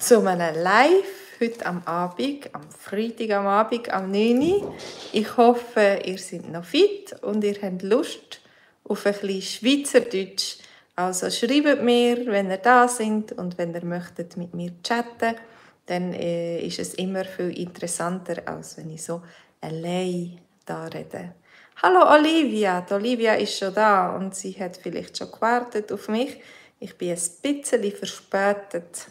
zu einem Live heute am Abend, am Freitag am Abend, am 9. Ich hoffe, ihr seid noch fit und ihr habt Lust auf ein bisschen Schweizerdeutsch. Also schreibt mir, wenn ihr da sind und wenn ihr möchtet mit mir chatten, dann äh, ist es immer viel interessanter, als wenn ich so allein da rede. Hallo Olivia, die Olivia ist schon da und sie hat vielleicht schon gewartet auf mich. Ich bin ein bisschen verspätet,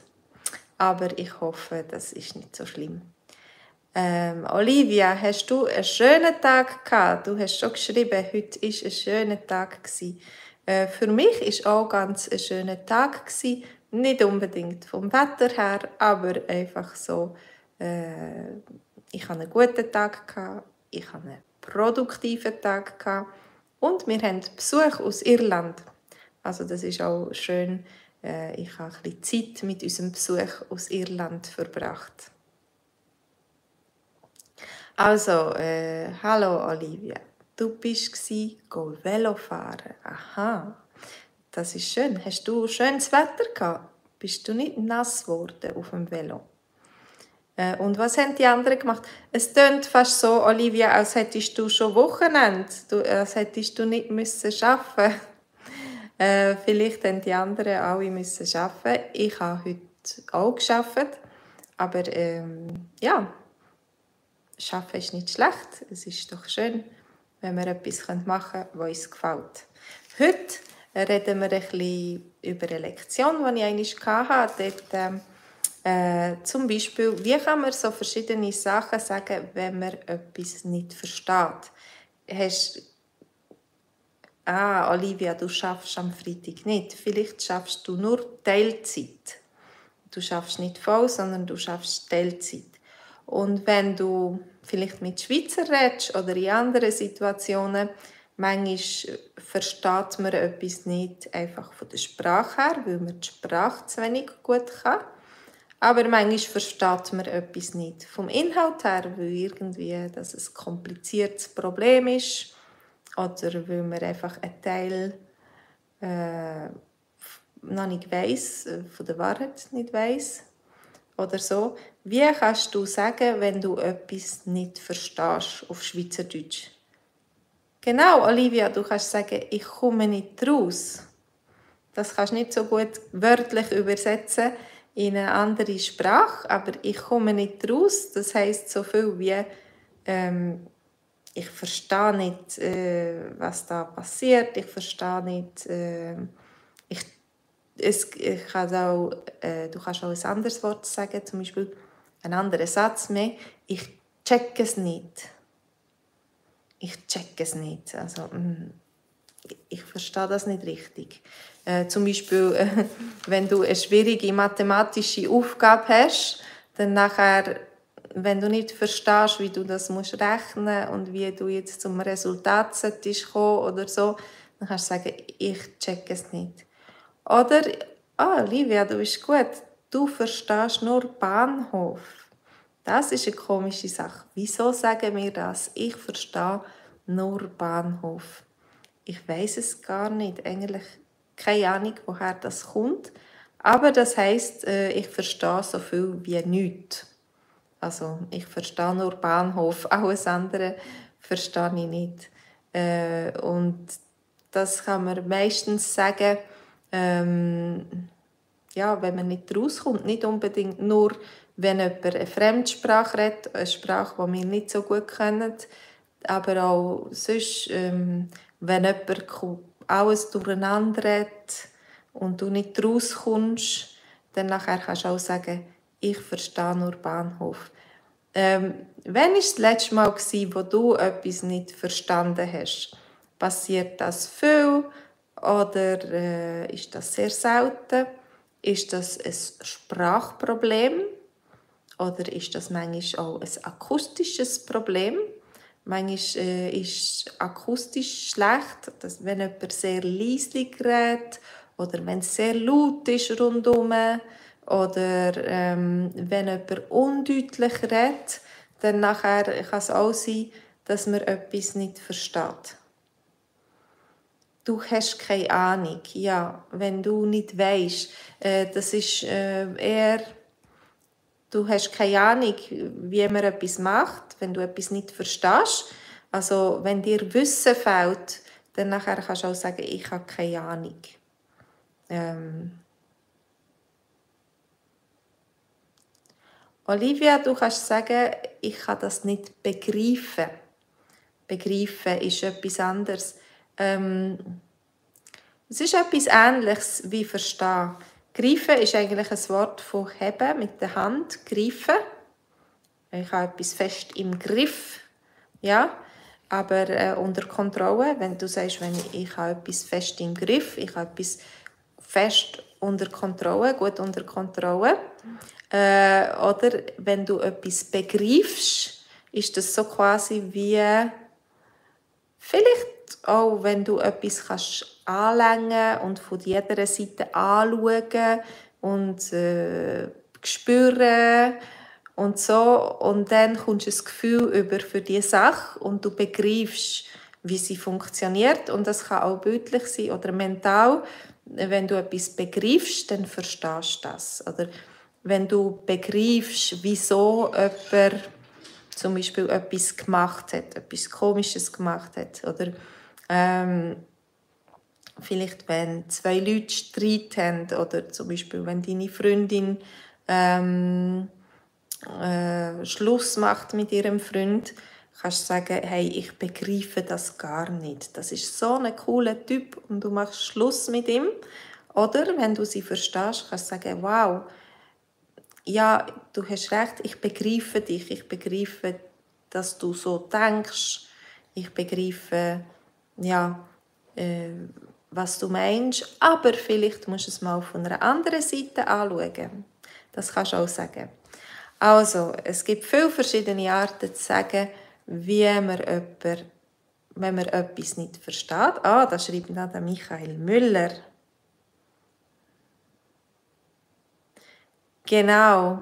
aber ich hoffe, das ist nicht so schlimm. Ähm, Olivia, hast du einen schönen Tag gehabt? Du hast schon geschrieben, heute ist ein schöner Tag. Äh, für mich ist auch ganz ein schöner Tag gewesen. Nicht unbedingt vom Wetter her, aber einfach so. Äh, ich hatte einen guten Tag gehabt. Ich hatte einen produktiven Tag gehabt. und wir haben Besuch aus Irland. Also das ist auch schön. Äh, ich habe ein bisschen Zeit mit unserem Besuch aus Irland verbracht. Also, äh, hallo Olivia. Du bist gsi go Velofahren. Aha, das ist schön. Hast du schönes Wetter gehabt? Bist du nicht nass geworden auf dem Velo? Äh, und was haben die anderen gemacht? Es tönt fast so, Olivia, als hättest du schon Wochenende, du, als hättest du nicht müssen arbeiten. Äh, vielleicht haben die anderen alle müssen arbeiten. Ich habe heute auch geschafft, aber ähm, ja, Arbeiten ist nicht schlecht. Es ist doch schön, wenn wir etwas machen können, was uns gefällt. Heute reden wir ein bisschen über eine Lektion, die ich hatte. Dort, äh, zum Beispiel, wie kann man so verschiedene Sachen sagen, wenn man etwas nicht versteht? Hast ah, Olivia, du schaffst am Freitag nicht. Vielleicht schaffst du nur Teilzeit. Du schaffst nicht voll, sondern du schaffst Teilzeit. Und wenn du vielleicht mit Schweizer redest oder in anderen Situationen, manchmal versteht man etwas nicht einfach von der Sprache her, weil man die Sprache zu wenig gut kann. Aber manchmal versteht man etwas nicht vom Inhalt her, weil irgendwie das ein kompliziertes Problem ist oder weil man einfach einen Teil äh, noch nicht weiss, äh, von der Wahrheit nicht weiss oder so. Wie kannst du sagen, wenn du etwas nicht verstehst auf Schweizerdeutsch? Genau, Olivia, du kannst sagen, ich komme nicht raus. Das kannst du nicht so gut wörtlich übersetzen in eine andere Sprache, aber ich komme nicht raus. Das heißt so viel wie ähm, ich verstehe nicht, äh, was da passiert. Ich verstehe nicht, äh, ich es, ich kann auch, äh, du kannst auch ein anderes Wort sagen, zum Beispiel einen anderen Satz mehr. Ich check es nicht. Ich check es nicht. Also, mm, ich verstehe das nicht richtig. Äh, zum Beispiel, wenn du eine schwierige mathematische Aufgabe hast, dann nachher, wenn du nicht verstehst, wie du das musst rechnen und wie du jetzt zum Resultat solltest kommen oder so, dann kannst du sagen, ich check es nicht. Oder, ah, Livia, du bist gut, du verstehst nur Bahnhof. Das ist eine komische Sache. Wieso sagen wir das? Ich verstehe nur Bahnhof. Ich weiß es gar nicht. Eigentlich keine Ahnung, woher das kommt. Aber das heißt, äh, ich verstehe so viel wie nichts. Also ich verstehe nur Bahnhof, alles andere verstehe ich nicht. Äh, und das kann man meistens sagen, ähm, ja, wenn man nicht rauskommt, nicht unbedingt nur, wenn jemand eine Fremdsprache redet, eine Sprache, die wir nicht so gut kennen, aber auch sonst, ähm, wenn jemand alles durcheinander redet und du nicht rauskommst, dann nachher kannst du auch sagen, ich verstehe nur Bahnhof. Ähm, wann war das letzte Mal, wo du etwas nicht verstanden hast? Passiert das viel? Oder äh, ist das sehr selten? Ist das ein Sprachproblem? Oder ist das manchmal auch ein akustisches Problem? Manchmal äh, ist akustisch schlecht, dass wenn jemand sehr leislich redet oder wenn es sehr laut ist rundherum oder ähm, wenn jemand undeutlich redet, dann nachher kann es auch sein, dass man etwas nicht versteht du hast keine Ahnung. Ja, wenn du nicht weißt, äh, das ist äh, eher du hast keine Ahnung, wie man etwas macht, wenn du etwas nicht verstehst. Also wenn dir Wissen fehlt, dann nachher kannst du auch sagen, ich habe keine Ahnung. Ähm Olivia, du kannst sagen, ich kann das nicht begreifen. Begreifen ist etwas anderes. Ähm es ist etwas Ähnliches wie verstehen. Greifen ist eigentlich ein Wort von heben mit der Hand. Greifen. Ich habe etwas fest im Griff. Ja, aber äh, unter Kontrolle. Wenn du sagst, wenn ich, ich habe etwas fest im Griff, ich habe etwas fest unter Kontrolle, gut unter Kontrolle. Äh, oder wenn du etwas begreifst, ist das so quasi wie vielleicht auch, wenn du etwas kannst anlängen und von jeder Seite anschauen und äh, spüren und so und dann kommst du ein Gefühl über für die Sache und du begreifst, wie sie funktioniert und das kann auch bildlich sein oder mental. Wenn du etwas begreifst, dann verstehst du das. Oder wenn du begreifst, wieso jemand zum Beispiel etwas gemacht hat, etwas Komisches gemacht hat oder ähm, vielleicht wenn zwei Leute Streit haben oder zum Beispiel wenn deine Freundin ähm, äh, Schluss macht mit ihrem Freund, kannst du sagen, hey, ich begreife das gar nicht. Das ist so ein cooler Typ und du machst Schluss mit ihm. Oder wenn du sie verstehst, kannst du sagen, wow, ja, du hast recht, ich begreife dich, ich begreife, dass du so denkst, ich begreife, ja, äh, was du meinst, aber vielleicht musst du es mal von einer anderen Seite anschauen. Das kannst du auch sagen. Also, es gibt viele verschiedene Arten zu sagen, wie man jemand, wenn man etwas nicht versteht. Ah, da schreibt der Michael Müller. Genau.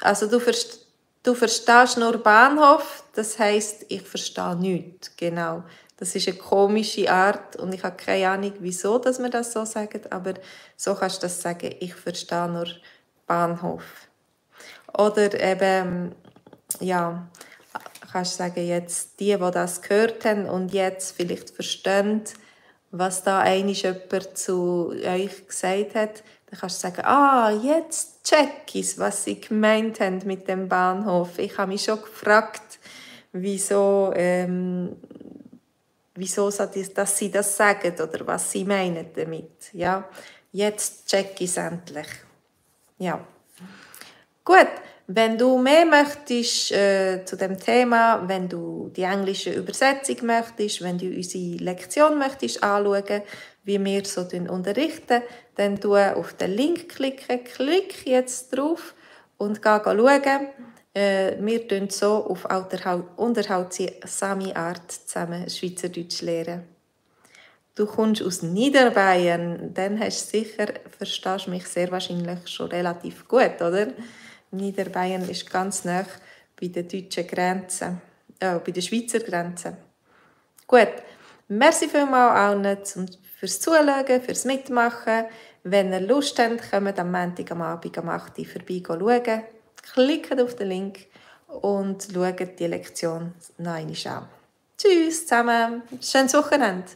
Also du, du verstehst nur Bahnhof, das heißt, ich verstehe nichts. Genau. Das ist eine komische Art und ich habe keine Ahnung, wieso dass man das so sagt, aber so kannst du das sagen, ich verstehe nur Bahnhof. Oder eben, ja, kannst du sagen, jetzt die, die das gehört haben und jetzt vielleicht verstehen, was da eigentlich jemand zu euch gesagt hat, dann kannst du sagen, ah, jetzt check ich was sie gemeint haben mit dem Bahnhof. Ich habe mich schon gefragt, wieso ähm, wieso dass sie das sagen oder was sie meinen damit. Ja, jetzt check ich es endlich. Ja. Gut, wenn du mehr möchtest äh, zu dem Thema, wenn du die englische Übersetzung möchtest, wenn du unsere Lektion möchtest anschauen, wie wir so unterrichten, dann tu auf den Link klicken, klick jetzt drauf und geh schauen. Äh, wir lernen so auf unterhaltsame Art zusammen Schweizerdeutsch lernen. Du kommst aus Niederbayern, dann hast du sicher, verstehst mich sehr wahrscheinlich schon relativ gut, oder? Niederbayern ist ganz nah bei der deutschen Grenze, äh, bei der Schweizer Grenze. Gut, merci vielmals allen fürs Zuschauen, fürs Mitmachen. Wenn ihr Lust habt, kommt am Montag am Abend um 8 Uhr vorbei schauen klickt auf den Link und schaut die Lektion noch einmal an. Tschüss zusammen, schönes Wochenende.